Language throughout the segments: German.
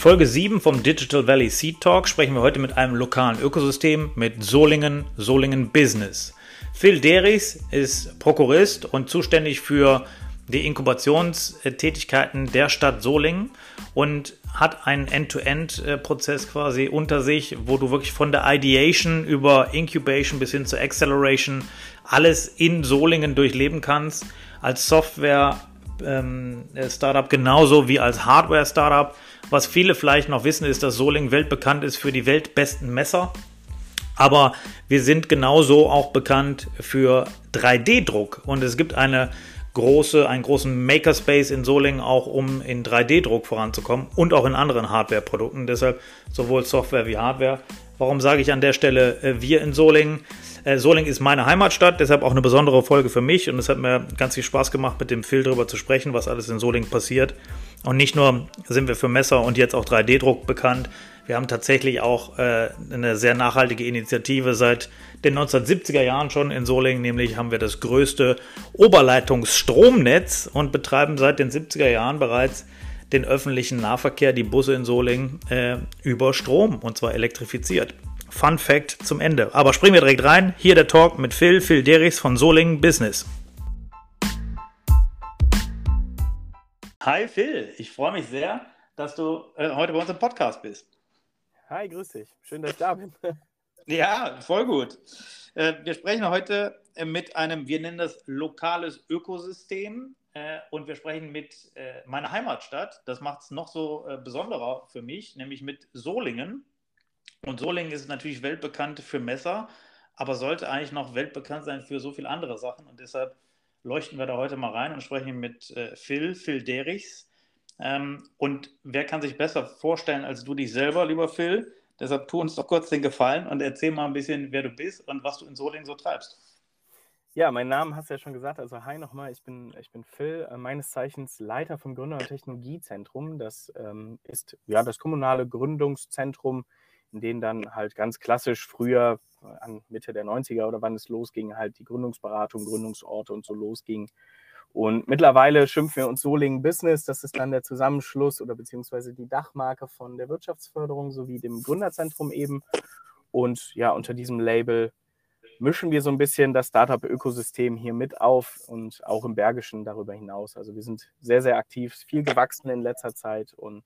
Folge 7 vom Digital Valley Seed Talk sprechen wir heute mit einem lokalen Ökosystem, mit Solingen, Solingen Business. Phil Deris ist Prokurist und zuständig für die Inkubationstätigkeiten der Stadt Solingen und hat einen End-to-End-Prozess quasi unter sich, wo du wirklich von der Ideation über Incubation bis hin zur Acceleration alles in Solingen durchleben kannst. Als Software-Startup ähm, genauso wie als Hardware-Startup. Was viele vielleicht noch wissen, ist, dass Soling weltbekannt ist für die weltbesten Messer. Aber wir sind genauso auch bekannt für 3D-Druck. Und es gibt eine große, einen großen Makerspace in Solingen auch, um in 3D-Druck voranzukommen und auch in anderen Hardware-Produkten. Deshalb sowohl Software wie Hardware. Warum sage ich an der Stelle äh, wir in Solingen? Äh, Solingen ist meine Heimatstadt, deshalb auch eine besondere Folge für mich und es hat mir ganz viel Spaß gemacht, mit dem Phil darüber zu sprechen, was alles in Solingen passiert. Und nicht nur sind wir für Messer und jetzt auch 3D-Druck bekannt, wir haben tatsächlich auch äh, eine sehr nachhaltige Initiative seit den 1970er Jahren schon in Solingen, nämlich haben wir das größte Oberleitungsstromnetz und betreiben seit den 70er Jahren bereits den öffentlichen Nahverkehr, die Busse in Solingen, äh, über Strom und zwar elektrifiziert. Fun Fact zum Ende. Aber springen wir direkt rein. Hier der Talk mit Phil, Phil Derichs von Solingen Business. Hi Phil, ich freue mich sehr, dass du äh, heute bei uns im Podcast bist. Hi, grüß dich. Schön, dass ich da bin. ja, voll gut. Äh, wir sprechen heute äh, mit einem, wir nennen das lokales Ökosystem äh, und wir sprechen mit äh, meiner Heimatstadt. Das macht es noch so äh, besonderer für mich, nämlich mit Solingen. Und Solingen ist natürlich weltbekannt für Messer, aber sollte eigentlich noch weltbekannt sein für so viele andere Sachen und deshalb leuchten wir da heute mal rein und sprechen mit äh, Phil, Phil Derichs. Ähm, und wer kann sich besser vorstellen als du dich selber, lieber Phil? Deshalb tu uns doch kurz den Gefallen und erzähl mal ein bisschen, wer du bist und was du in Solingen so treibst. Ja, mein Name hast du ja schon gesagt. Also hi nochmal, ich bin, ich bin Phil, äh, meines Zeichens Leiter vom Gründer- und Technologiezentrum. Das ähm, ist ja das kommunale Gründungszentrum, in dem dann halt ganz klassisch früher an Mitte der 90er oder wann es losging, halt die Gründungsberatung, Gründungsorte und so losging. Und mittlerweile schimpfen wir uns Solingen Business. Das ist dann der Zusammenschluss oder beziehungsweise die Dachmarke von der Wirtschaftsförderung sowie dem Gründerzentrum eben. Und ja, unter diesem Label mischen wir so ein bisschen das Startup-Ökosystem hier mit auf und auch im Bergischen darüber hinaus. Also wir sind sehr, sehr aktiv, viel gewachsen in letzter Zeit und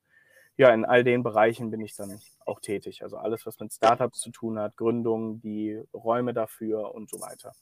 ja, in all den Bereichen bin ich dann auch tätig. Also alles, was mit Startups zu tun hat, Gründung, die Räume dafür und so weiter.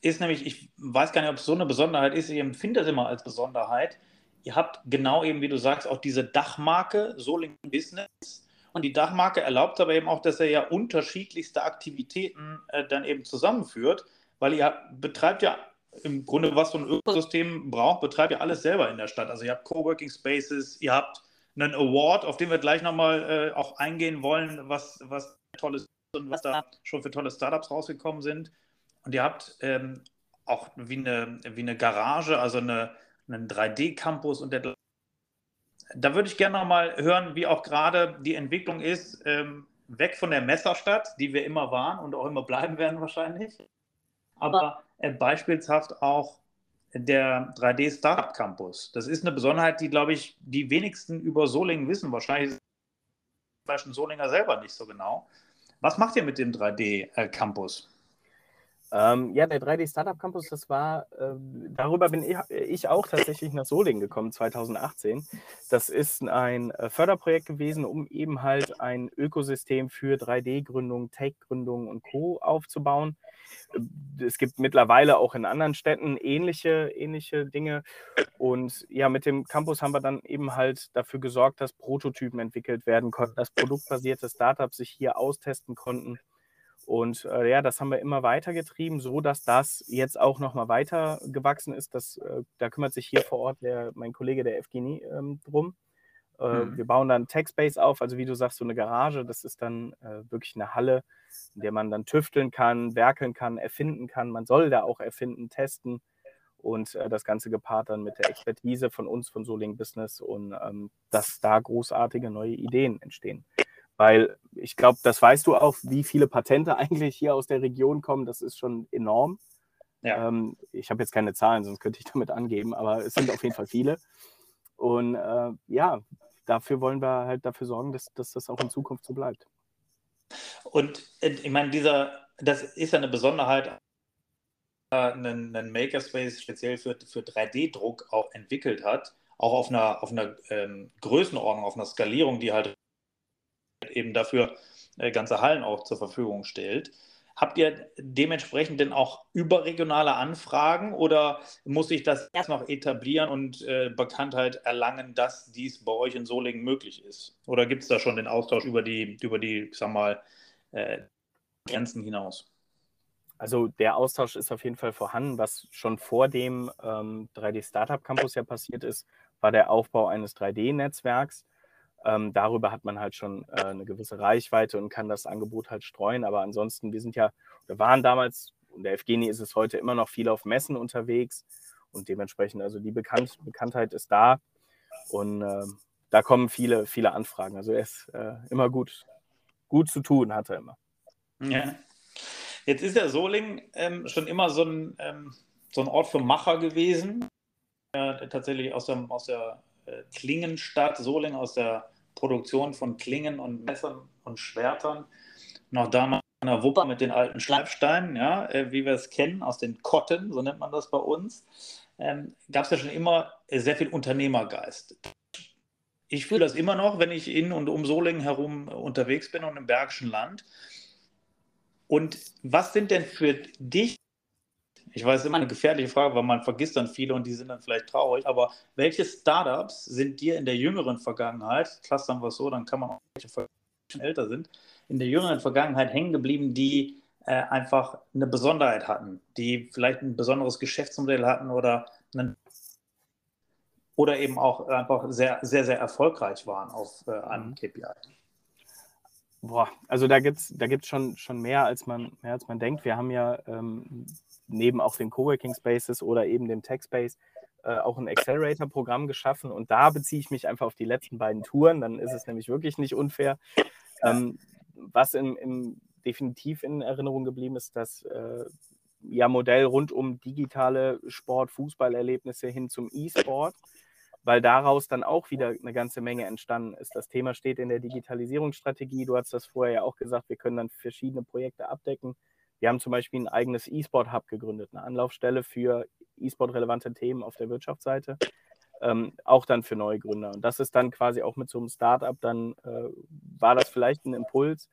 Ist nämlich, ich weiß gar nicht, ob es so eine Besonderheit ist, ich empfinde das immer als Besonderheit. Ihr habt genau eben, wie du sagst, auch diese Dachmarke Soling Business. Und die Dachmarke erlaubt aber eben auch, dass er ja unterschiedlichste Aktivitäten äh, dann eben zusammenführt, weil ihr betreibt ja im Grunde, was so ein Ökosystem braucht, betreibt ihr alles selber in der Stadt. Also ihr habt Coworking Spaces, ihr habt einen Award, auf den wir gleich nochmal äh, auch eingehen wollen, was, was tolles und was da schon für tolle Startups rausgekommen sind. Und ihr habt ähm, auch wie eine, wie eine Garage, also eine, einen 3D-Campus und der da würde ich gerne nochmal hören, wie auch gerade die Entwicklung ist, ähm, weg von der Messerstadt, die wir immer waren und auch immer bleiben werden wahrscheinlich, aber beispielshaft auch der 3D Startup Campus. Das ist eine Besonderheit, die, glaube ich, die wenigsten über Solingen wissen. Wahrscheinlich vielleicht ein Solinger selber nicht so genau. Was macht ihr mit dem 3D äh, Campus? Ähm, ja, der 3D Startup Campus, das war, äh, darüber bin ich, ich, auch tatsächlich nach Solingen gekommen, 2018. Das ist ein äh, Förderprojekt gewesen, um eben halt ein Ökosystem für 3D-Gründung, Tech-Gründung und Co. aufzubauen. Äh, es gibt mittlerweile auch in anderen Städten ähnliche, ähnliche Dinge. Und ja, mit dem Campus haben wir dann eben halt dafür gesorgt, dass Prototypen entwickelt werden konnten, dass produktbasierte Startups sich hier austesten konnten und äh, ja, das haben wir immer weiter getrieben, so dass das jetzt auch nochmal weiter gewachsen ist. Das, äh, da kümmert sich hier vor Ort der, mein Kollege der Evgeny ähm, drum. Äh, mhm. Wir bauen dann Techspace auf, also wie du sagst, so eine Garage. Das ist dann äh, wirklich eine Halle, in der man dann tüfteln kann, werkeln kann, erfinden kann. Man soll da auch erfinden, testen und äh, das Ganze gepaart dann mit der Expertise von uns, von Soling Business und ähm, dass da großartige neue Ideen entstehen. Weil ich glaube, das weißt du auch, wie viele Patente eigentlich hier aus der Region kommen. Das ist schon enorm. Ja. Ähm, ich habe jetzt keine Zahlen, sonst könnte ich damit angeben, aber es sind auf jeden Fall viele. Und äh, ja, dafür wollen wir halt dafür sorgen, dass, dass das auch in Zukunft so bleibt. Und äh, ich meine, dieser, das ist ja eine Besonderheit, einen, einen Makerspace speziell für, für 3D-Druck auch entwickelt hat, auch auf einer, auf einer ähm, Größenordnung, auf einer Skalierung, die halt eben dafür äh, ganze Hallen auch zur Verfügung stellt. Habt ihr dementsprechend denn auch überregionale Anfragen oder muss ich das erst noch etablieren und äh, Bekanntheit erlangen, dass dies bei euch in Solingen möglich ist? Oder gibt es da schon den Austausch über die, über die, sag mal, äh, Grenzen hinaus? Also der Austausch ist auf jeden Fall vorhanden. Was schon vor dem ähm, 3D Startup Campus ja passiert ist, war der Aufbau eines 3D-Netzwerks. Ähm, darüber hat man halt schon äh, eine gewisse Reichweite und kann das Angebot halt streuen. Aber ansonsten, wir sind ja, wir waren damals, und der Evgeni ist es heute immer noch viel auf Messen unterwegs und dementsprechend, also die Bekannt Bekanntheit ist da und äh, da kommen viele, viele Anfragen. Also er ist äh, immer gut, gut zu tun, hat er immer. Ja. Jetzt ist der Soling ähm, schon immer so ein, ähm, so ein Ort für Macher gewesen. tatsächlich aus, dem, aus der äh, Klingenstadt Soling aus der Produktion von Klingen und Messern und Schwertern. Noch damals in der Wupper mit den alten Schleifsteinen, ja, äh, wie wir es kennen, aus den Kotten, so nennt man das bei uns, ähm, gab es ja schon immer sehr viel Unternehmergeist. Ich fühle das immer noch, wenn ich in und um Solingen herum unterwegs bin und im Bergischen Land. Und was sind denn für dich ich weiß, immer eine gefährliche Frage, weil man vergisst dann viele und die sind dann vielleicht traurig. Aber welche Startups sind dir in der jüngeren Vergangenheit, clustern wir es so, dann kann man auch welche schon älter sind, in der jüngeren Vergangenheit hängen geblieben, die äh, einfach eine Besonderheit hatten, die vielleicht ein besonderes Geschäftsmodell hatten oder einen oder eben auch einfach sehr, sehr, sehr erfolgreich waren auf äh, einem mhm. KPI. Boah, also da gibt es da gibt's schon, schon mehr, als man, mehr, als man denkt. Wir haben ja ähm, neben auch den Coworking Spaces oder eben dem Tech Space äh, auch ein Accelerator-Programm geschaffen und da beziehe ich mich einfach auf die letzten beiden Touren, dann ist es nämlich wirklich nicht unfair. Ähm, was im, im, definitiv in Erinnerung geblieben ist, das äh, ja, Modell rund um digitale Sport, Fußballerlebnisse hin zum E-Sport, weil daraus dann auch wieder eine ganze Menge entstanden ist. Das Thema steht in der Digitalisierungsstrategie. Du hast das vorher ja auch gesagt, wir können dann verschiedene Projekte abdecken. Wir haben zum Beispiel ein eigenes E-Sport-Hub gegründet, eine Anlaufstelle für E-Sport-relevante Themen auf der Wirtschaftsseite, ähm, auch dann für neue Gründer. Und das ist dann quasi auch mit so einem Startup, dann äh, war das vielleicht ein Impuls.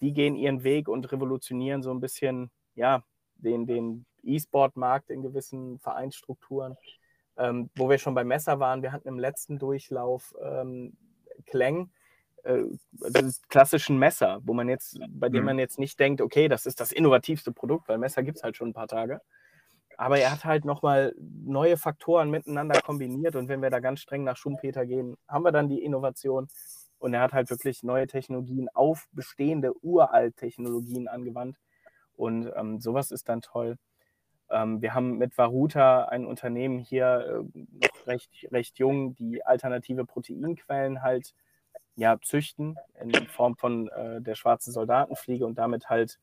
Die gehen ihren Weg und revolutionieren so ein bisschen, ja, den, den E-Sport-Markt in gewissen Vereinsstrukturen. Ähm, wo wir schon beim Messer waren, wir hatten im letzten Durchlauf ähm, Klang, äh, klassischen Messer, wo man jetzt, bei dem mhm. man jetzt nicht denkt, okay, das ist das innovativste Produkt, weil Messer gibt es halt schon ein paar Tage. Aber er hat halt nochmal neue Faktoren miteinander kombiniert und wenn wir da ganz streng nach Schumpeter gehen, haben wir dann die Innovation und er hat halt wirklich neue Technologien auf bestehende Uralt-Technologien angewandt und ähm, sowas ist dann toll. Ähm, wir haben mit Varuta ein Unternehmen hier äh, noch recht, recht jung, die alternative Proteinquellen halt ja, züchten in Form von äh, der schwarzen Soldatenfliege und damit halt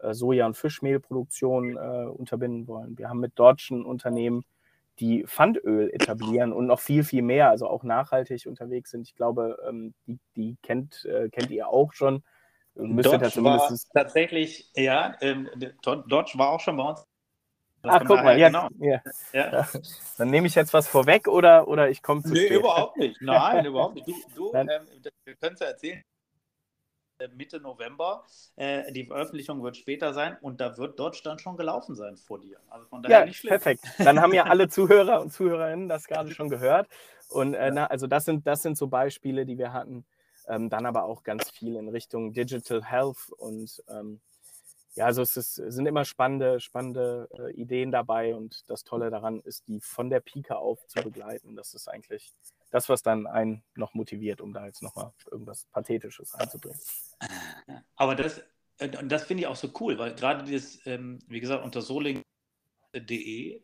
äh, Soja- und Fischmehlproduktion äh, unterbinden wollen. Wir haben mit deutschen Unternehmen, die Pfandöl etablieren und noch viel, viel mehr, also auch nachhaltig unterwegs sind. Ich glaube, ähm, die, die kennt, äh, kennt ihr auch schon. Dodge war tatsächlich, ja, ähm, Dodge war auch schon bei uns. Ach, guck mal, jetzt, genau. ja. Ja. Dann nehme ich jetzt was vorweg oder, oder ich komme zu Nee, spät. überhaupt nicht. Nein, überhaupt nicht. Du, du ähm, wir können es ja erzählen. Äh, Mitte November. Äh, die Veröffentlichung wird später sein und da wird dann schon gelaufen sein vor dir. Also von daher ja, nicht schlimm. Perfekt. Dann haben ja alle Zuhörer und Zuhörerinnen das gerade schon gehört. Und äh, na, also das sind, das sind so Beispiele, die wir hatten. Ähm, dann aber auch ganz viel in Richtung Digital Health und ähm, ja, also es ist, sind immer spannende, spannende äh, Ideen dabei und das Tolle daran ist, die von der Pike auf zu begleiten. Das ist eigentlich das, was dann einen noch motiviert, um da jetzt nochmal irgendwas Pathetisches einzubringen. Aber das, und das finde ich auch so cool, weil gerade dieses, ähm, wie gesagt, unter soling.de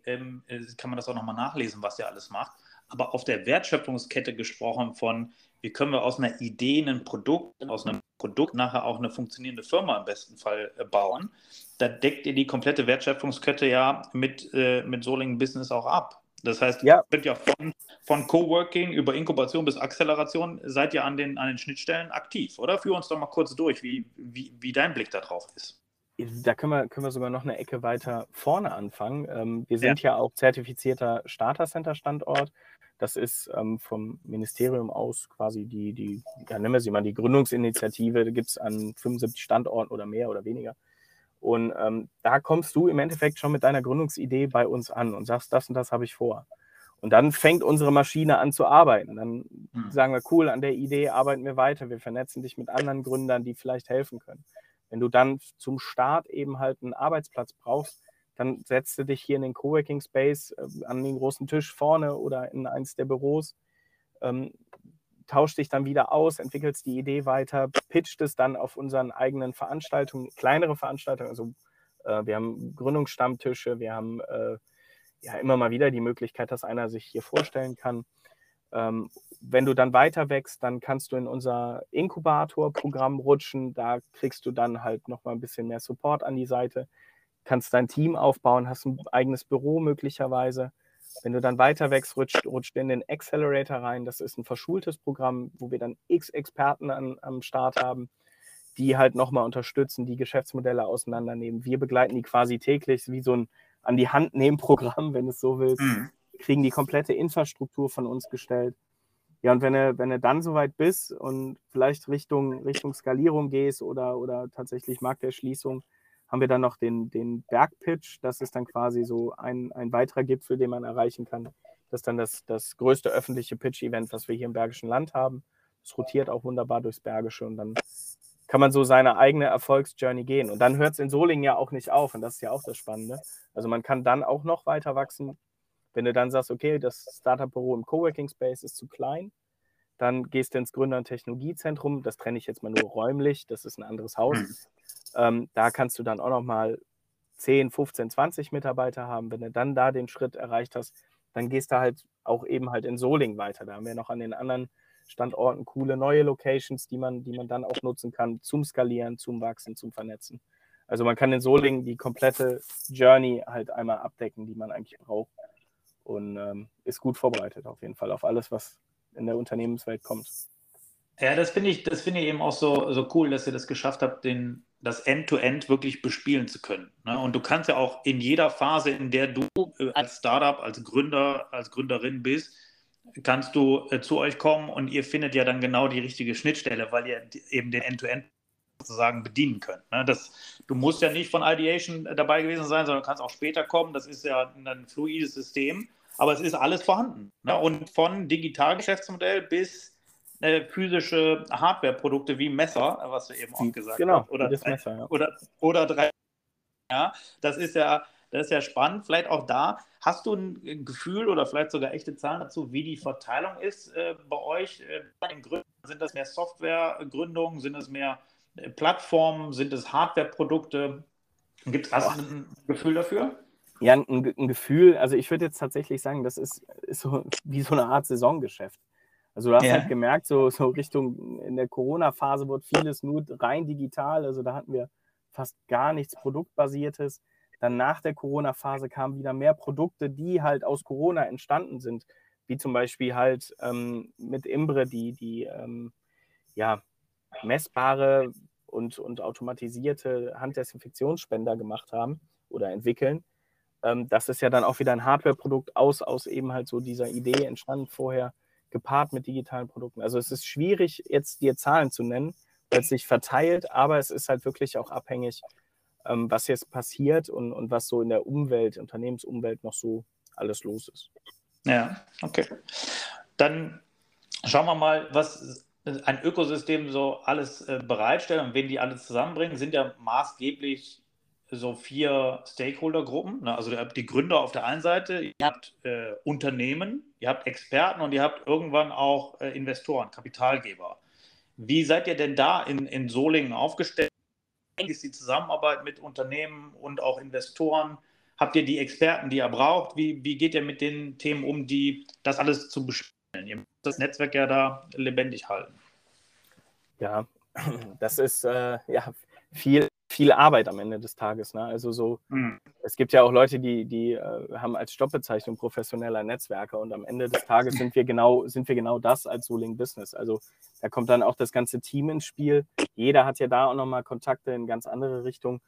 ähm, äh, kann man das auch nochmal nachlesen, was der alles macht aber auf der Wertschöpfungskette gesprochen von, wie können wir aus einer Idee ein Produkt, aus einem Produkt nachher auch eine funktionierende Firma im besten Fall äh, bauen. Da deckt ihr die komplette Wertschöpfungskette ja mit, äh, mit Solingen Business auch ab. Das heißt, ja. ihr könnt ja von, von Coworking über Inkubation bis Acceleration seid ihr an den, an den Schnittstellen aktiv, oder? Führ uns doch mal kurz durch, wie, wie, wie dein Blick darauf ist. Da können wir, können wir sogar noch eine Ecke weiter vorne anfangen. Ähm, wir sind ja. ja auch zertifizierter Starter Center Standort. Das ist ähm, vom Ministerium aus quasi die, die, ja, nennen wir sie mal, die Gründungsinitiative. Da gibt es an 75 Standorten oder mehr oder weniger. Und ähm, da kommst du im Endeffekt schon mit deiner Gründungsidee bei uns an und sagst, das und das habe ich vor. Und dann fängt unsere Maschine an zu arbeiten. Dann mhm. sagen wir, cool, an der Idee arbeiten wir weiter. Wir vernetzen dich mit anderen Gründern, die vielleicht helfen können. Wenn du dann zum Start eben halt einen Arbeitsplatz brauchst, dann setzt du dich hier in den Coworking Space äh, an den großen Tisch vorne oder in eins der Büros, ähm, tauscht dich dann wieder aus, entwickelst die Idee weiter, pitcht es dann auf unseren eigenen Veranstaltungen, kleinere Veranstaltungen. Also äh, wir haben Gründungsstammtische, wir haben äh, ja immer mal wieder die Möglichkeit, dass einer sich hier vorstellen kann. Ähm, wenn du dann weiter wächst, dann kannst du in unser Inkubator-Programm rutschen. Da kriegst du dann halt noch mal ein bisschen mehr Support an die Seite kannst dein Team aufbauen, hast ein eigenes Büro möglicherweise. Wenn du dann weiter wächst, rutscht, rutscht in den Accelerator rein. Das ist ein verschultes Programm, wo wir dann x Experten an, am Start haben, die halt nochmal unterstützen, die Geschäftsmodelle auseinandernehmen. Wir begleiten die quasi täglich, wie so ein an die Hand nehmen Programm, wenn du es so willst. Mhm. Kriegen die komplette Infrastruktur von uns gestellt. Ja, und wenn du, wenn du dann soweit bist und vielleicht Richtung, Richtung Skalierung gehst oder, oder tatsächlich Markterschließung, haben wir dann noch den, den Bergpitch. Das ist dann quasi so ein, ein weiterer Gipfel, den man erreichen kann. Das ist dann das, das größte öffentliche Pitch-Event, was wir hier im Bergischen Land haben. Es rotiert auch wunderbar durchs Bergische und dann kann man so seine eigene Erfolgsjourney gehen. Und dann hört es in Solingen ja auch nicht auf und das ist ja auch das Spannende. Also man kann dann auch noch weiter wachsen. Wenn du dann sagst, okay, das Startup-Büro im Coworking Space ist zu klein, dann gehst du ins Gründer- und Technologiezentrum. Das trenne ich jetzt mal nur räumlich, das ist ein anderes Haus. Ähm, da kannst du dann auch noch mal 10, 15, 20 Mitarbeiter haben. Wenn du dann da den Schritt erreicht hast, dann gehst du halt auch eben halt in Soling weiter. Da haben wir noch an den anderen Standorten coole neue Locations, die man, die man dann auch nutzen kann zum Skalieren, zum Wachsen, zum Vernetzen. Also man kann in Soling die komplette Journey halt einmal abdecken, die man eigentlich braucht. Und ähm, ist gut vorbereitet auf jeden Fall auf alles, was in der Unternehmenswelt kommt. Ja, das finde ich, das ich eben auch so, so cool, dass ihr das geschafft habt, den, das End-to-End -End wirklich bespielen zu können. Ne? Und du kannst ja auch in jeder Phase, in der du äh, als Startup, als Gründer, als Gründerin bist, kannst du äh, zu euch kommen und ihr findet ja dann genau die richtige Schnittstelle, weil ihr eben den End-to-End -End sozusagen bedienen könnt. Ne? Das, du musst ja nicht von Ideation dabei gewesen sein, sondern kannst auch später kommen. Das ist ja ein fluides System, aber es ist alles vorhanden. Ne? Und von Digitalgeschäftsmodell bis äh, physische Hardware-Produkte wie Messer, was du eben auch gesagt genau, hast. Oder, das Messer, ja. oder, oder drei. Ja, das ist ja, das ist ja spannend. Vielleicht auch da. Hast du ein Gefühl oder vielleicht sogar echte Zahlen dazu, wie die Verteilung ist äh, bei euch äh? Sind das mehr Softwaregründungen? Sind es mehr äh, Plattformen? Sind es Hardware-Produkte? Gibt es ein Gefühl dafür? Ja, ein, ein, Gefühl, also ich würde jetzt tatsächlich sagen, das ist, ist so wie so eine Art Saisongeschäft. Also du hast ja. halt gemerkt, so, so Richtung in der Corona-Phase wird vieles nur rein digital. Also da hatten wir fast gar nichts Produktbasiertes. Dann nach der Corona-Phase kamen wieder mehr Produkte, die halt aus Corona entstanden sind, wie zum Beispiel halt ähm, mit Imbre die, die ähm, ja, messbare und, und automatisierte Handdesinfektionsspender gemacht haben oder entwickeln. Ähm, das ist ja dann auch wieder ein Hardware-Produkt aus, aus eben halt so dieser Idee entstanden vorher, gepaart mit digitalen Produkten. Also es ist schwierig, jetzt dir Zahlen zu nennen, weil es sich verteilt, aber es ist halt wirklich auch abhängig, ähm, was jetzt passiert und, und was so in der Umwelt, Unternehmensumwelt noch so alles los ist. Ja, okay. Dann schauen wir mal, was ein Ökosystem so alles äh, bereitstellt und wen die alles zusammenbringen, sind ja maßgeblich so vier Stakeholder-Gruppen. Ne? Also ihr habt die Gründer auf der einen Seite, ihr habt äh, Unternehmen, ihr habt Experten und ihr habt irgendwann auch äh, Investoren, Kapitalgeber. Wie seid ihr denn da in, in Solingen aufgestellt? Wie ist die Zusammenarbeit mit Unternehmen und auch Investoren? Habt ihr die Experten, die ihr braucht? Wie, wie geht ihr mit den Themen um, die das alles zu bespielen? Ihr müsst das Netzwerk ja da lebendig halten. Ja, das ist äh, ja viel viel Arbeit am Ende des Tages. Ne? Also so, mhm. es gibt ja auch Leute, die, die äh, haben als Jobbezeichnung professioneller Netzwerker und am Ende des Tages sind wir genau, sind wir genau das als Soling Business. Also da kommt dann auch das ganze Team ins Spiel. Jeder hat ja da auch nochmal Kontakte in ganz andere Richtungen.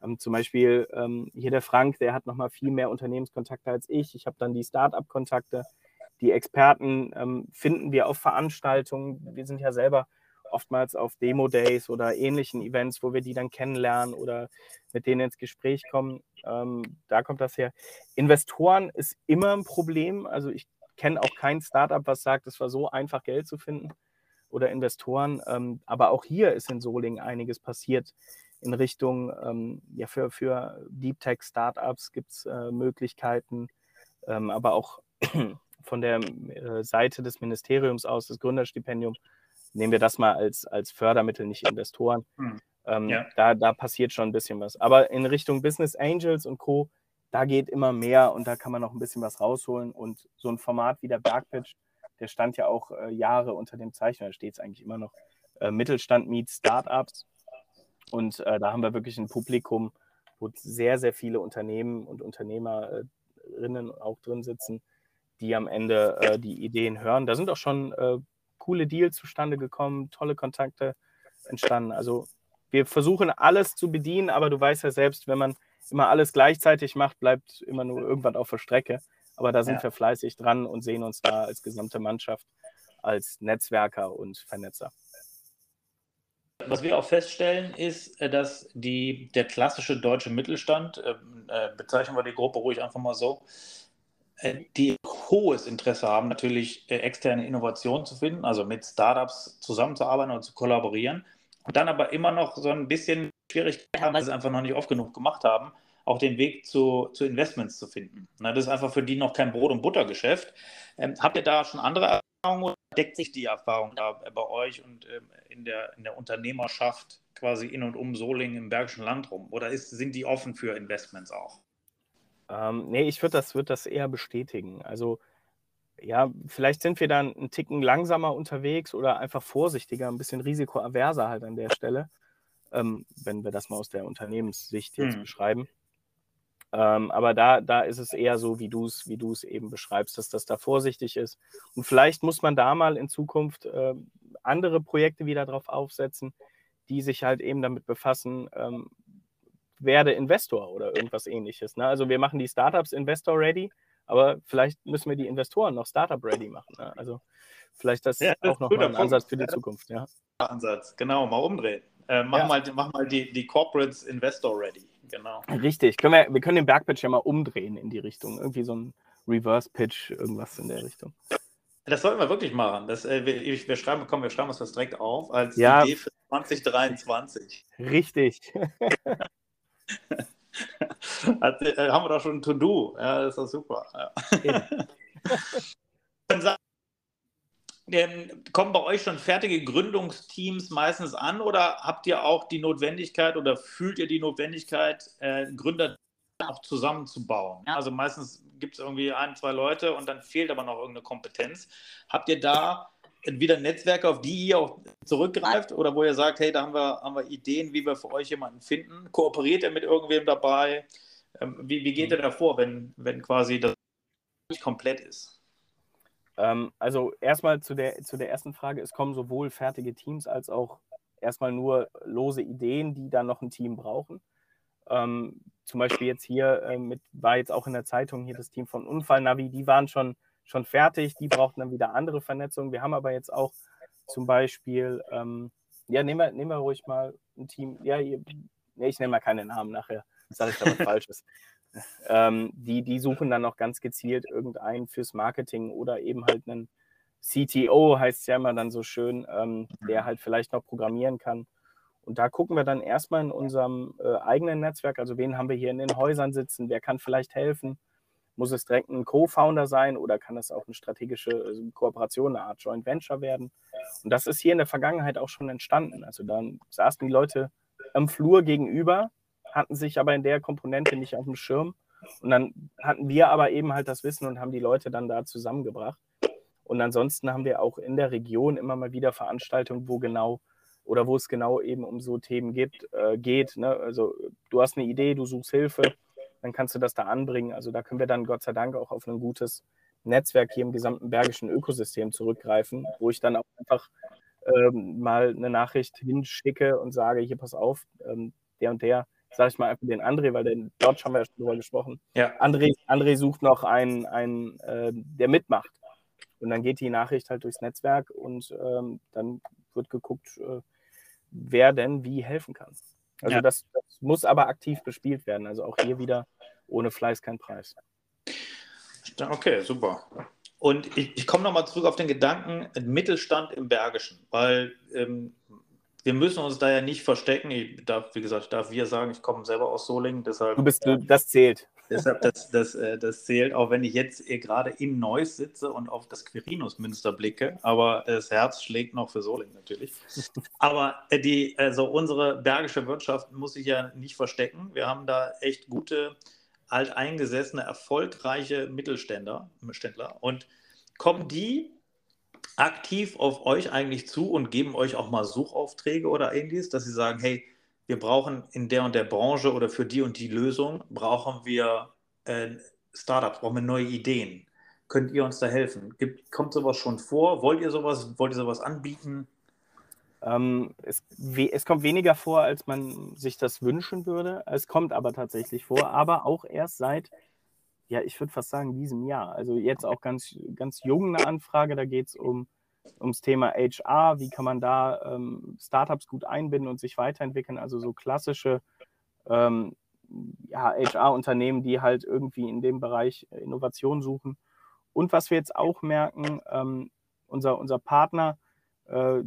Ähm, zum Beispiel ähm, hier der Frank, der hat nochmal viel mehr Unternehmenskontakte als ich. Ich habe dann die Start-up-Kontakte. Die Experten ähm, finden wir auf Veranstaltungen. Wir sind ja selber oftmals auf Demo-Days oder ähnlichen Events, wo wir die dann kennenlernen oder mit denen ins Gespräch kommen. Ähm, da kommt das her. Investoren ist immer ein Problem. Also ich kenne auch kein Startup, was sagt, es war so einfach, Geld zu finden oder Investoren. Ähm, aber auch hier ist in Solingen einiges passiert in Richtung, ähm, ja, für, für Deep Tech Startups gibt es äh, Möglichkeiten, ähm, aber auch von der äh, Seite des Ministeriums aus, das Gründerstipendium, nehmen wir das mal als, als Fördermittel, nicht Investoren. Hm. Ähm, ja. da, da passiert schon ein bisschen was. Aber in Richtung Business Angels und Co., da geht immer mehr und da kann man noch ein bisschen was rausholen. Und so ein Format wie der Bergpitch, der stand ja auch äh, Jahre unter dem Zeichen, da steht es eigentlich immer noch, äh, Mittelstand meets Startups. Und äh, da haben wir wirklich ein Publikum, wo sehr, sehr viele Unternehmen und Unternehmerinnen auch drin sitzen, die am Ende äh, die Ideen hören. Da sind auch schon äh, coole Deals zustande gekommen, tolle Kontakte entstanden. Also wir versuchen alles zu bedienen, aber du weißt ja selbst, wenn man immer alles gleichzeitig macht, bleibt immer nur irgendwann auf der Strecke. Aber da sind ja. wir fleißig dran und sehen uns da als gesamte Mannschaft, als Netzwerker und Vernetzer. Was wir auch feststellen, ist, äh, dass die, der klassische deutsche Mittelstand, äh, äh, bezeichnen wir die Gruppe ruhig einfach mal so, äh, die hohes Interesse haben, natürlich äh, externe Innovationen zu finden, also mit Startups zusammenzuarbeiten und zu kollaborieren. Und dann aber immer noch so ein bisschen Schwierigkeiten haben, weil sie es einfach noch nicht oft genug gemacht haben, auch den Weg zu, zu Investments zu finden. Na, das ist einfach für die noch kein Brot- und Buttergeschäft. Ähm, habt ihr da schon andere Erfahrungen oder deckt sich die Erfahrung da bei euch und ähm, in, der, in der Unternehmerschaft quasi in und um Solingen im Bergischen Land rum? Oder ist, sind die offen für Investments auch? Ähm, nee, ich würde das, würd das eher bestätigen. Also, ja, vielleicht sind wir dann einen Ticken langsamer unterwegs oder einfach vorsichtiger, ein bisschen risikoaverser halt an der Stelle, ähm, wenn wir das mal aus der Unternehmenssicht jetzt hm. beschreiben. Ähm, aber da, da ist es eher so, wie du es wie eben beschreibst, dass das da vorsichtig ist. Und vielleicht muss man da mal in Zukunft äh, andere Projekte wieder drauf aufsetzen, die sich halt eben damit befassen, ähm, werde Investor oder irgendwas ähnliches. Ne? Also wir machen die Startups Investor ready, aber vielleicht müssen wir die Investoren noch Startup ready machen. Ne? Also vielleicht das, ja, das auch noch mal ein Punkt. Ansatz für die Zukunft. Ja. Ansatz, genau, mal umdrehen. Äh, mach, ja. mal, mach mal die, die Corporates Investor ready. Genau. Richtig. Können wir, wir können den Bergpitch ja mal umdrehen in die Richtung. Irgendwie so ein Reverse-Pitch, irgendwas in der Richtung. Das sollten wir wirklich machen. Das, äh, wir, wir, schreiben, komm, wir schreiben uns das direkt auf als ja. Idee für 2023. Richtig. Hat, äh, haben wir doch schon ein To-Do. Ja, das ist doch super. Ja. Ähm, kommen bei euch schon fertige Gründungsteams meistens an oder habt ihr auch die Notwendigkeit oder fühlt ihr die Notwendigkeit, äh, Gründer auch zusammenzubauen? Ja, also meistens gibt es irgendwie ein, zwei Leute und dann fehlt aber noch irgendeine Kompetenz. Habt ihr da wieder Netzwerke, auf die ihr auch zurückgreift oder wo ihr sagt, hey, da haben wir, haben wir Ideen, wie wir für euch jemanden finden? Kooperiert ihr mit irgendwem dabei? Ähm, wie, wie geht ihr da vor, wenn, wenn quasi das nicht komplett ist? Ähm, also erstmal zu der, zu der ersten Frage, es kommen sowohl fertige Teams als auch erstmal nur lose Ideen, die dann noch ein Team brauchen. Ähm, zum Beispiel jetzt hier äh, mit, war jetzt auch in der Zeitung hier das Team von Unfallnavi, die waren schon, schon fertig, die brauchten dann wieder andere Vernetzungen. Wir haben aber jetzt auch zum Beispiel, ähm, ja, nehmen wir, nehmen wir ruhig mal ein Team, ja, ihr, nee, ich nenne mal keine Namen nachher, sage ich da was Falsches. Ähm, die, die suchen dann noch ganz gezielt irgendeinen fürs Marketing oder eben halt einen CTO, heißt es ja immer dann so schön, ähm, der halt vielleicht noch programmieren kann. Und da gucken wir dann erstmal in unserem äh, eigenen Netzwerk, also wen haben wir hier in den Häusern sitzen, wer kann vielleicht helfen. Muss es direkt ein Co-Founder sein oder kann das auch eine strategische also Kooperation, eine Art Joint Venture werden? Und das ist hier in der Vergangenheit auch schon entstanden. Also dann saßen die Leute am Flur gegenüber, hatten sich aber in der Komponente nicht auf dem Schirm. Und dann hatten wir aber eben halt das Wissen und haben die Leute dann da zusammengebracht. Und ansonsten haben wir auch in der Region immer mal wieder Veranstaltungen, wo genau oder wo es genau eben um so Themen gibt, äh, geht. Ne? Also du hast eine Idee, du suchst Hilfe, dann kannst du das da anbringen. Also da können wir dann Gott sei Dank auch auf ein gutes Netzwerk hier im gesamten bergischen Ökosystem zurückgreifen, wo ich dann auch einfach ähm, mal eine Nachricht hinschicke und sage, hier pass auf, ähm, der und der, sage ich mal einfach den André, weil den Dodge haben wir ja schon drüber gesprochen. Ja. André, André sucht noch einen, einen äh, der mitmacht. Und dann geht die Nachricht halt durchs Netzwerk und ähm, dann wird geguckt, äh, wer denn wie helfen kann. Also ja. das, das, muss aber aktiv bespielt werden. Also auch hier wieder ohne Fleiß kein Preis. Okay, super. Und ich, ich komme nochmal zurück auf den Gedanken Mittelstand im Bergischen, weil ähm, wir müssen uns da ja nicht verstecken. Ich darf, wie gesagt, ich darf wir sagen, ich komme selber aus Solingen, deshalb. Du bist, das zählt. Deshalb, das, das, äh, das zählt, auch wenn ich jetzt gerade in Neuss sitze und auf das Quirinus-Münster blicke. Aber das Herz schlägt noch für Soling natürlich. Aber äh, die, also unsere bergische Wirtschaft muss sich ja nicht verstecken. Wir haben da echt gute, alteingesessene, erfolgreiche Mittelständler. Ständler. Und kommen die aktiv auf euch eigentlich zu und geben euch auch mal Suchaufträge oder ähnliches, dass sie sagen, hey, wir brauchen in der und der Branche oder für die und die Lösung, brauchen wir äh, Startups, brauchen wir neue Ideen. Könnt ihr uns da helfen? Gibt, kommt sowas schon vor? Wollt ihr sowas, wollt ihr sowas anbieten? Ähm, es, es, kommt weniger vor, als man sich das wünschen würde. Es kommt aber tatsächlich vor, aber auch erst seit, ja, ich würde fast sagen, diesem Jahr. Also jetzt auch ganz, ganz jung eine Anfrage, da geht es um ums Thema HR, wie kann man da ähm, Startups gut einbinden und sich weiterentwickeln, also so klassische ähm, ja, HR-Unternehmen, die halt irgendwie in dem Bereich Innovation suchen. Und was wir jetzt auch merken, ähm, unser, unser Partner, äh,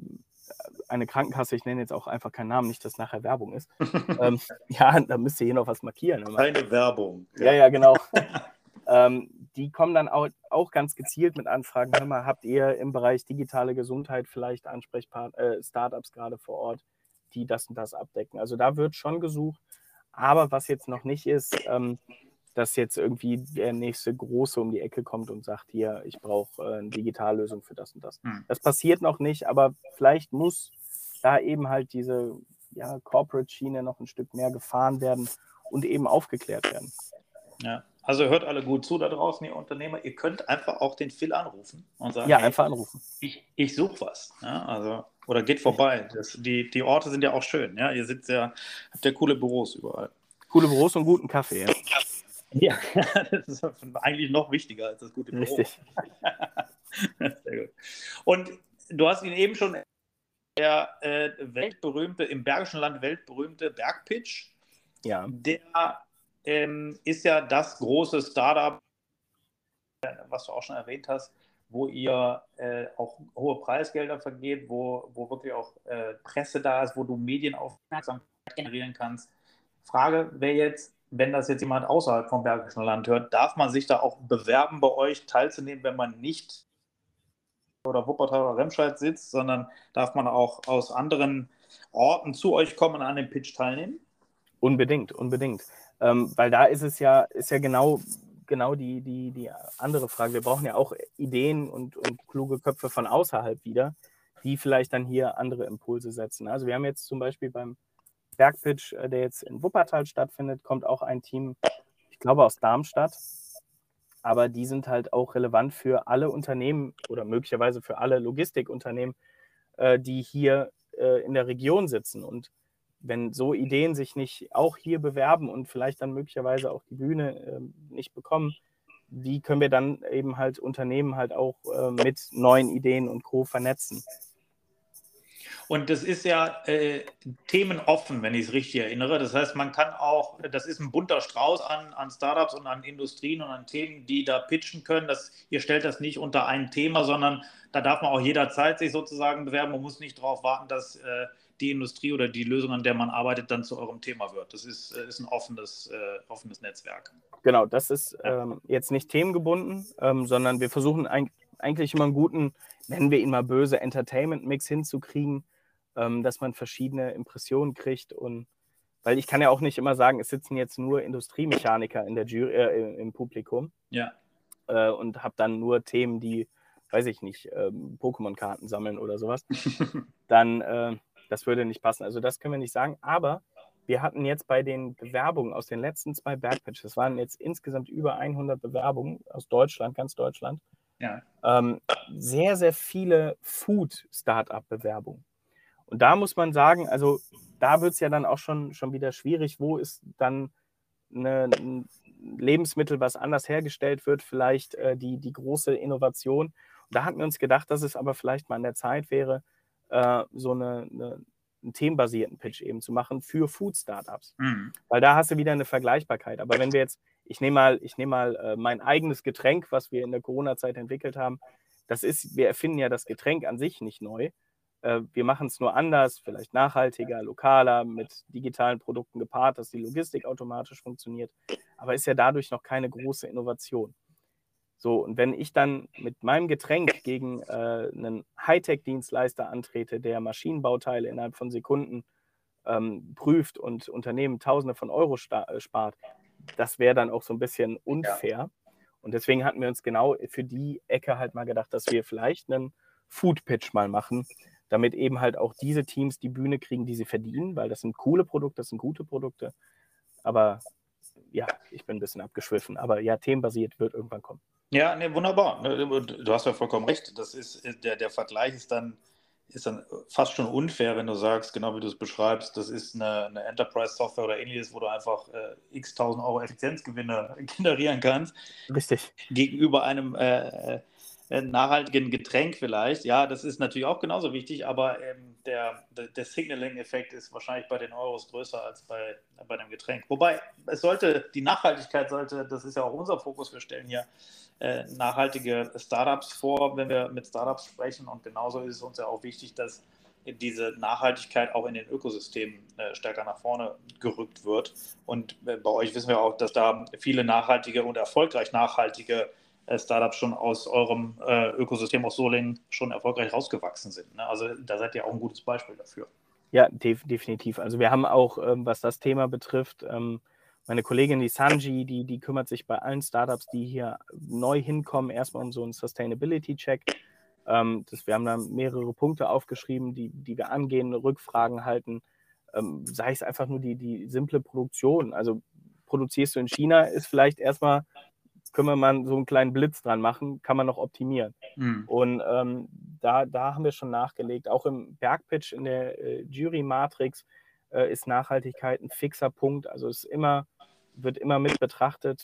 eine Krankenkasse, ich nenne jetzt auch einfach keinen Namen, nicht, dass nachher Werbung ist. ähm, ja, da müsst ihr hier noch was markieren. Keine Werbung. Ja, ja, genau. ähm, die kommen dann auch, auch, ganz gezielt mit Anfragen. Hör mal, habt ihr im Bereich digitale Gesundheit vielleicht Ansprechpartner, äh, Startups gerade vor Ort, die das und das abdecken? Also da wird schon gesucht. Aber was jetzt noch nicht ist, ähm, dass jetzt irgendwie der nächste Große um die Ecke kommt und sagt, hier, ich brauche äh, eine Digitallösung für das und das. Hm. Das passiert noch nicht, aber vielleicht muss da eben halt diese ja, Corporate-Schiene noch ein Stück mehr gefahren werden und eben aufgeklärt werden. Ja, also hört alle gut zu da draußen, ihr Unternehmer. Ihr könnt einfach auch den Phil anrufen und sagen: Ja, hey, einfach anrufen. Ich, ich suche was. Ja, also, oder geht vorbei. Das, die, die Orte sind ja auch schön. Ja? Ihr sitzt ja, habt ja coole Büros überall. Coole Büros und guten Kaffee. Ja, ja das ist eigentlich noch wichtiger als das gute Büro. Richtig. Sehr gut. Und du hast ihn eben schon der äh, weltberühmte, im Bergischen Land weltberühmte Bergpitch. Ja. Der ähm, ist ja das große Startup, was du auch schon erwähnt hast, wo ihr äh, auch hohe Preisgelder vergeht, wo, wo wirklich auch äh, Presse da ist, wo du Medienaufmerksamkeit generieren kannst. Frage wäre jetzt, wenn das jetzt jemand außerhalb vom Bergischen Land hört, darf man sich da auch bewerben, bei euch teilzunehmen, wenn man nicht oder Wuppertal oder Remscheid sitzt, sondern darf man auch aus anderen Orten zu euch kommen und an dem Pitch teilnehmen? Unbedingt, unbedingt. Ähm, weil da ist es ja, ist ja genau, genau die, die, die andere Frage. Wir brauchen ja auch Ideen und, und kluge Köpfe von außerhalb wieder, die vielleicht dann hier andere Impulse setzen. Also wir haben jetzt zum Beispiel beim Bergpitch, äh, der jetzt in Wuppertal stattfindet, kommt auch ein Team, ich glaube aus Darmstadt. Aber die sind halt auch relevant für alle Unternehmen oder möglicherweise für alle Logistikunternehmen, äh, die hier äh, in der Region sitzen. Und wenn so Ideen sich nicht auch hier bewerben und vielleicht dann möglicherweise auch die Bühne äh, nicht bekommen, wie können wir dann eben halt Unternehmen halt auch mit neuen Ideen und Co. vernetzen? Und das ist ja äh, themenoffen, wenn ich es richtig erinnere. Das heißt, man kann auch, das ist ein bunter Strauß an, an Startups und an Industrien und an Themen, die da pitchen können. Das, ihr stellt das nicht unter ein Thema, sondern da darf man auch jederzeit sich sozusagen bewerben. Man muss nicht darauf warten, dass äh, die Industrie oder die Lösung, an der man arbeitet, dann zu eurem Thema wird. Das ist, äh, ist ein offenes, äh, offenes Netzwerk. Genau, das ist ähm, jetzt nicht themengebunden, ähm, sondern wir versuchen ein, eigentlich immer einen guten, nennen wir ihn mal böse, Entertainment-Mix hinzukriegen, ähm, dass man verschiedene Impressionen kriegt und weil ich kann ja auch nicht immer sagen, es sitzen jetzt nur Industriemechaniker in der Jury, äh, im Publikum. Ja. Äh, und habe dann nur Themen, die, weiß ich nicht, ähm, Pokémon-Karten sammeln oder sowas. dann äh, das würde nicht passen. Also das können wir nicht sagen. Aber wir hatten jetzt bei den Bewerbungen aus den letzten zwei Backpitches, das waren jetzt insgesamt über 100 Bewerbungen aus Deutschland, ganz Deutschland, ja. ähm, sehr, sehr viele Food-Startup-Bewerbungen. Und da muss man sagen, also da wird es ja dann auch schon, schon wieder schwierig, wo ist dann eine, ein Lebensmittel, was anders hergestellt wird, vielleicht äh, die, die große Innovation. Und da hatten wir uns gedacht, dass es aber vielleicht mal an der Zeit wäre, äh, so eine, eine, einen themenbasierten Pitch eben zu machen für Food-Startups. Mhm. Weil da hast du wieder eine Vergleichbarkeit. Aber wenn wir jetzt, ich nehme mal, ich nehme mal äh, mein eigenes Getränk, was wir in der Corona-Zeit entwickelt haben, das ist, wir erfinden ja das Getränk an sich nicht neu. Äh, wir machen es nur anders, vielleicht nachhaltiger, lokaler, mit digitalen Produkten gepaart, dass die Logistik automatisch funktioniert. Aber ist ja dadurch noch keine große Innovation. So, und wenn ich dann mit meinem Getränk gegen äh, einen Hightech-Dienstleister antrete, der Maschinenbauteile innerhalb von Sekunden ähm, prüft und Unternehmen Tausende von Euro äh, spart, das wäre dann auch so ein bisschen unfair. Ja. Und deswegen hatten wir uns genau für die Ecke halt mal gedacht, dass wir vielleicht einen Food-Pitch mal machen, damit eben halt auch diese Teams die Bühne kriegen, die sie verdienen, weil das sind coole Produkte, das sind gute Produkte. Aber ja, ich bin ein bisschen abgeschwiffen. Aber ja, themenbasiert wird irgendwann kommen. Ja, nee, wunderbar. Ne, du hast ja vollkommen recht. Das ist, der, der Vergleich ist dann, ist dann fast schon unfair, wenn du sagst, genau wie du es beschreibst, das ist eine, eine Enterprise-Software oder ähnliches, wo du einfach äh, x tausend Euro Effizienzgewinne generieren kannst. Richtig. Gegenüber einem äh, äh nachhaltigen Getränk vielleicht. Ja, das ist natürlich auch genauso wichtig, aber ähm, der, der, Signaling-Effekt ist wahrscheinlich bei den Euros größer als bei, bei dem Getränk. Wobei es sollte, die Nachhaltigkeit sollte, das ist ja auch unser Fokus, wir stellen hier äh, nachhaltige Startups vor, wenn wir mit Startups sprechen und genauso ist es uns ja auch wichtig, dass diese Nachhaltigkeit auch in den Ökosystemen äh, stärker nach vorne gerückt wird. Und äh, bei euch wissen wir auch, dass da viele nachhaltige und erfolgreich nachhaltige äh, Startups schon aus eurem äh, Ökosystem aus Solingen schon erfolgreich rausgewachsen sind. Ne? Also da seid ihr auch ein gutes Beispiel dafür. Ja, def definitiv. Also wir haben auch, ähm, was das Thema betrifft, ähm, meine Kollegin, die Sanji, die, die kümmert sich bei allen Startups, die hier neu hinkommen, erstmal um so einen Sustainability-Check. Ähm, wir haben da mehrere Punkte aufgeschrieben, die, die wir angehen, Rückfragen halten. Ähm, sei es einfach nur die, die simple Produktion. Also produzierst du in China, ist vielleicht erstmal können wir mal so einen kleinen Blitz dran machen, kann man noch optimieren. Mhm. Und ähm, da, da haben wir schon nachgelegt. Auch im Bergpitch in der äh, Jury-Matrix äh, ist Nachhaltigkeit ein fixer Punkt. Also es immer, wird immer mit betrachtet.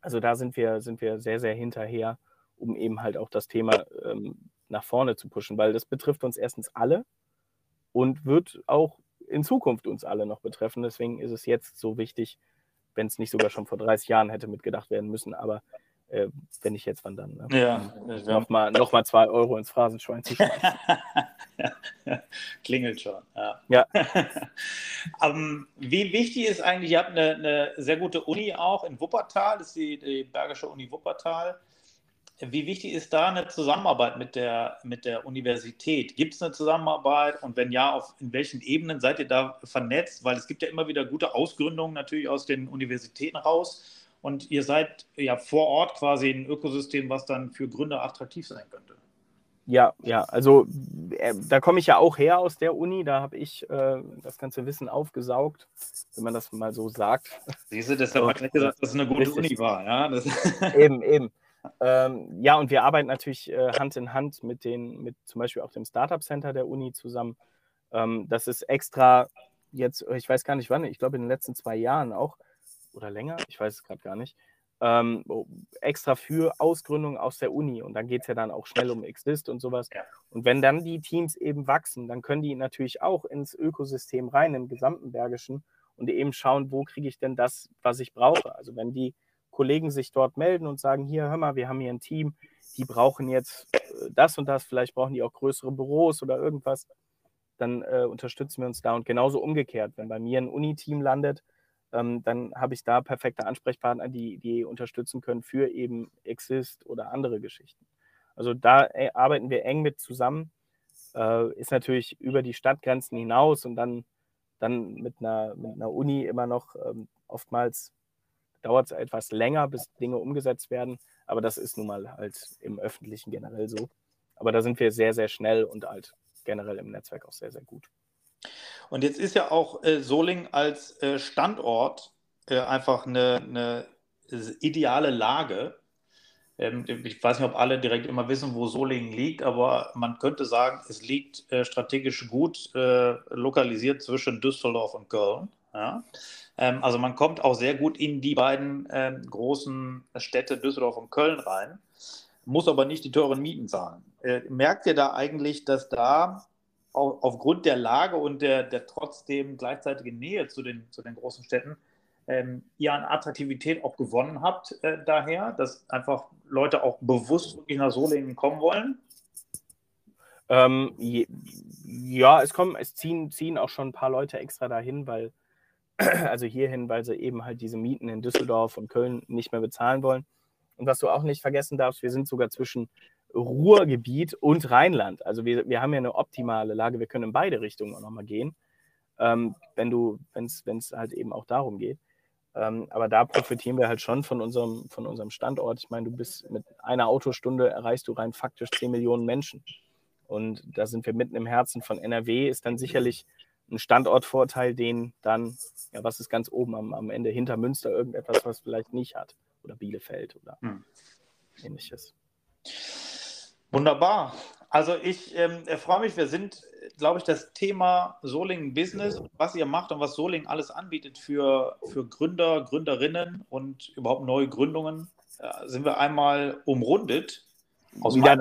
Also da sind wir, sind wir sehr, sehr hinterher, um eben halt auch das Thema ähm, nach vorne zu pushen, weil das betrifft uns erstens alle und wird auch in Zukunft uns alle noch betreffen. Deswegen ist es jetzt so wichtig, wenn es nicht sogar schon vor 30 Jahren hätte mitgedacht werden müssen. Aber äh, wenn nicht jetzt, wann dann? Ne? Ja, nochmal noch mal zwei Euro ins Phrasenschwein zu ja, Klingelt schon. Ja. ja. um, ähm, wie wichtig ist eigentlich, ihr habt eine, eine, sehr gute Uni auch in Wuppertal, das ist die, die Bergische Uni Wuppertal. Wie wichtig ist da eine Zusammenarbeit mit der, mit der Universität? Gibt es eine Zusammenarbeit und wenn ja, auf in welchen Ebenen seid ihr da vernetzt? Weil es gibt ja immer wieder gute Ausgründungen natürlich aus den Universitäten raus und ihr seid ja vor Ort quasi ein Ökosystem, was dann für Gründer attraktiv sein könnte. Ja, ja, also äh, da komme ich ja auch her aus der Uni, da habe ich äh, das ganze Wissen aufgesaugt, wenn man das mal so sagt. Siehst du, deshalb habe ich gesagt, dass es eine gute Richtig. Uni war. Ja? eben, eben. Ähm, ja, und wir arbeiten natürlich äh, Hand in Hand mit den, mit zum Beispiel auch dem Startup Center der Uni zusammen. Ähm, das ist extra jetzt, ich weiß gar nicht wann, ich glaube in den letzten zwei Jahren auch oder länger, ich weiß es gerade gar nicht, ähm, extra für Ausgründung aus der Uni. Und dann geht es ja dann auch schnell um Exist und sowas. Ja. Und wenn dann die Teams eben wachsen, dann können die natürlich auch ins Ökosystem rein, im gesamten Bergischen und eben schauen, wo kriege ich denn das, was ich brauche. Also wenn die Kollegen sich dort melden und sagen, hier, hör mal, wir haben hier ein Team, die brauchen jetzt äh, das und das, vielleicht brauchen die auch größere Büros oder irgendwas, dann äh, unterstützen wir uns da. Und genauso umgekehrt, wenn bei mir ein Uni-Team landet, ähm, dann habe ich da perfekte Ansprechpartner, die, die unterstützen können für eben Exist oder andere Geschichten. Also da äh, arbeiten wir eng mit zusammen. Äh, ist natürlich über die Stadtgrenzen hinaus und dann, dann mit, einer, mit einer Uni immer noch ähm, oftmals dauert es etwas länger, bis Dinge umgesetzt werden. Aber das ist nun mal halt im Öffentlichen generell so. Aber da sind wir sehr, sehr schnell und halt generell im Netzwerk auch sehr, sehr gut. Und jetzt ist ja auch äh, Soling als äh, Standort äh, einfach eine, eine, ideale Lage. Ähm, ich weiß nicht, ob alle direkt immer wissen, wo Solingen liegt, aber man könnte sagen, es liegt äh, strategisch gut äh, lokalisiert zwischen Düsseldorf und Köln. Ja? Ähm, also man kommt auch sehr gut in die beiden ähm, großen Städte Düsseldorf und Köln rein, muss aber nicht die teuren Mieten zahlen. Äh, merkt ihr da eigentlich, dass da aufgrund der Lage und der, der trotzdem gleichzeitigen Nähe zu den, zu den großen Städten ähm, ihr an Attraktivität auch gewonnen habt äh, daher, dass einfach Leute auch bewusst wirklich nach Solingen kommen wollen? Ähm, je, ja, es kommen, es ziehen, ziehen auch schon ein paar Leute extra dahin, weil, also hierhin, weil sie eben halt diese Mieten in Düsseldorf und Köln nicht mehr bezahlen wollen. Und was du auch nicht vergessen darfst, wir sind sogar zwischen Ruhrgebiet und Rheinland. Also wir, wir haben ja eine optimale Lage, wir können in beide Richtungen auch nochmal gehen, ähm, wenn du, wenn es halt eben auch darum geht. Ähm, aber da profitieren wir halt schon von unserem, von unserem Standort. Ich meine, du bist mit einer Autostunde erreichst du rein faktisch 10 Millionen Menschen. Und da sind wir mitten im Herzen von NRW, ist dann sicherlich ein Standortvorteil, den dann, ja, was ist ganz oben am, am Ende hinter Münster irgendetwas, was vielleicht nicht hat. Oder Bielefeld oder hm. ähnliches. Wunderbar. Also ich ähm, freue mich, wir sind, glaube ich, das Thema Solingen Business, was ihr macht und was Solingen alles anbietet für, für Gründer, Gründerinnen und überhaupt neue Gründungen, äh, sind wir einmal umrundet. Aus Wieder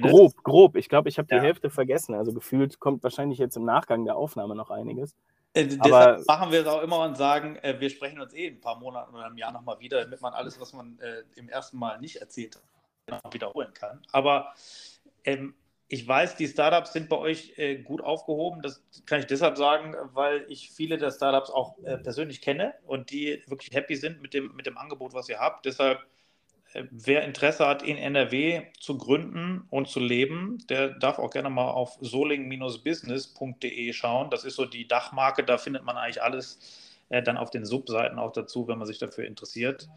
grob, grob. Ich glaube, ich habe die ja. Hälfte vergessen. Also gefühlt kommt wahrscheinlich jetzt im Nachgang der Aufnahme noch einiges. Äh, deshalb machen wir es auch immer und sagen, äh, wir sprechen uns eh in ein paar Monaten oder einem Jahr nochmal wieder, damit man alles, was man äh, im ersten Mal nicht erzählt hat, wiederholen kann. Aber ähm, ich weiß, die Startups sind bei euch äh, gut aufgehoben. Das kann ich deshalb sagen, weil ich viele der Startups auch äh, persönlich kenne und die wirklich happy sind mit dem, mit dem Angebot, was ihr habt. Deshalb, wer Interesse hat, in NRW zu gründen und zu leben, der darf auch gerne mal auf soling-business.de schauen. Das ist so die Dachmarke, da findet man eigentlich alles äh, dann auf den Subseiten auch dazu, wenn man sich dafür interessiert.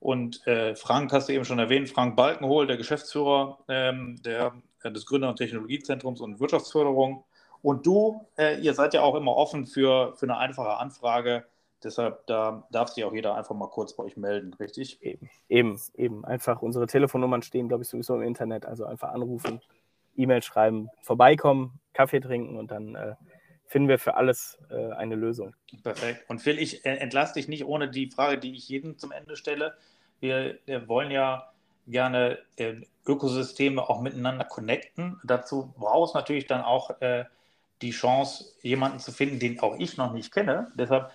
Und äh, Frank hast du eben schon erwähnt, Frank Balkenhol, der Geschäftsführer ähm, der, äh, des Gründer- und Technologiezentrums und Wirtschaftsförderung. Und du, äh, ihr seid ja auch immer offen für, für eine einfache Anfrage. Deshalb da darf sich auch jeder einfach mal kurz bei euch melden, richtig? Eben, eben, eben. Einfach unsere Telefonnummern stehen, glaube ich, sowieso im Internet. Also einfach anrufen, E-Mail schreiben, vorbeikommen, Kaffee trinken und dann äh, finden wir für alles äh, eine Lösung. Perfekt. Und Phil, ich äh, entlasse dich nicht ohne die Frage, die ich jedem zum Ende stelle. Wir, wir wollen ja gerne äh, Ökosysteme auch miteinander connecten. Dazu braucht es natürlich dann auch äh, die Chance, jemanden zu finden, den auch ich noch nicht kenne. Deshalb äh,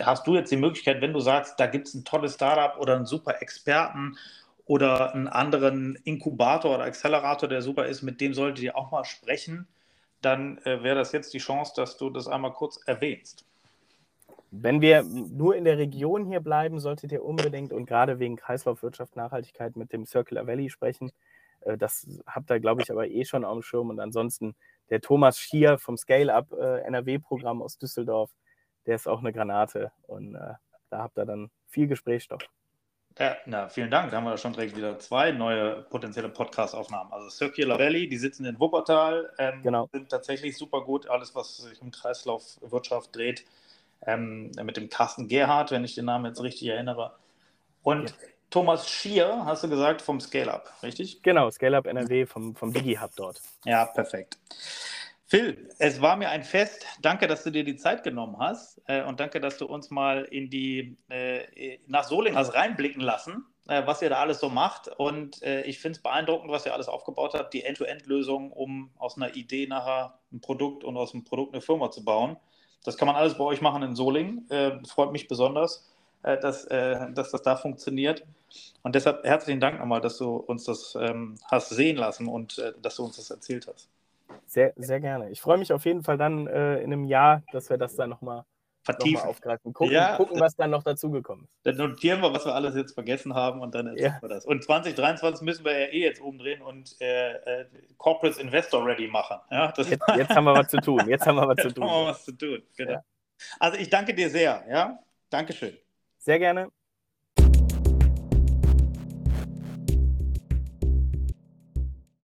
hast du jetzt die Möglichkeit, wenn du sagst, da gibt es ein tolles Startup oder einen super Experten oder einen anderen Inkubator oder Accelerator, der super ist, mit dem solltet ihr auch mal sprechen dann äh, wäre das jetzt die Chance, dass du das einmal kurz erwähnst. Wenn wir nur in der Region hier bleiben, solltet ihr unbedingt und gerade wegen Kreislaufwirtschaft, Nachhaltigkeit mit dem Circular Valley sprechen. Äh, das habt ihr, glaube ich, aber eh schon auf dem Schirm. Und ansonsten der Thomas Schier vom Scale-Up äh, aus Düsseldorf, der ist auch eine Granate. Und äh, da habt ihr dann viel Gesprächsstoff. Ja, na, vielen Dank. Da haben wir schon direkt wieder zwei neue potenzielle Podcast-Aufnahmen. Also Circular Valley, die sitzen in Wuppertal, ähm, genau. sind tatsächlich super gut. Alles, was sich um Kreislaufwirtschaft dreht, ähm, mit dem Carsten Gerhardt, wenn ich den Namen jetzt richtig erinnere. Und ja. Thomas Schier, hast du gesagt, vom Scale-Up, richtig? Genau, Scale-Up NRW vom, vom Digi-Hub dort. Ja, perfekt. Phil, es war mir ein Fest. Danke, dass du dir die Zeit genommen hast äh, und danke, dass du uns mal in die äh, nach Solingen hast reinblicken lassen, äh, was ihr da alles so macht. Und äh, ich finde es beeindruckend, was ihr alles aufgebaut habt, die End-to-End-Lösung, um aus einer Idee nachher ein Produkt und aus einem Produkt eine Firma zu bauen. Das kann man alles bei euch machen in Solingen. Äh, freut mich besonders, äh, dass, dass das da funktioniert. Und deshalb herzlichen Dank nochmal, dass du uns das ähm, hast sehen lassen und dass du uns das erzählt hast. Sehr, sehr gerne. Ich freue mich auf jeden Fall dann äh, in einem Jahr, dass wir das dann nochmal noch aufgreifen. Gucken, ja, gucken, was dann noch dazugekommen ist. Dann notieren wir, was wir alles jetzt vergessen haben und dann erzählen ja. wir das. Und 2023 müssen wir ja eh jetzt umdrehen und äh, äh, Corporates Investor ready machen. Ja, jetzt, jetzt, haben wir was zu tun. Jetzt haben wir was zu tun. Jetzt haben wir was zu tun, genau. Ja. Also ich danke dir sehr. Ja, Dankeschön. Sehr gerne.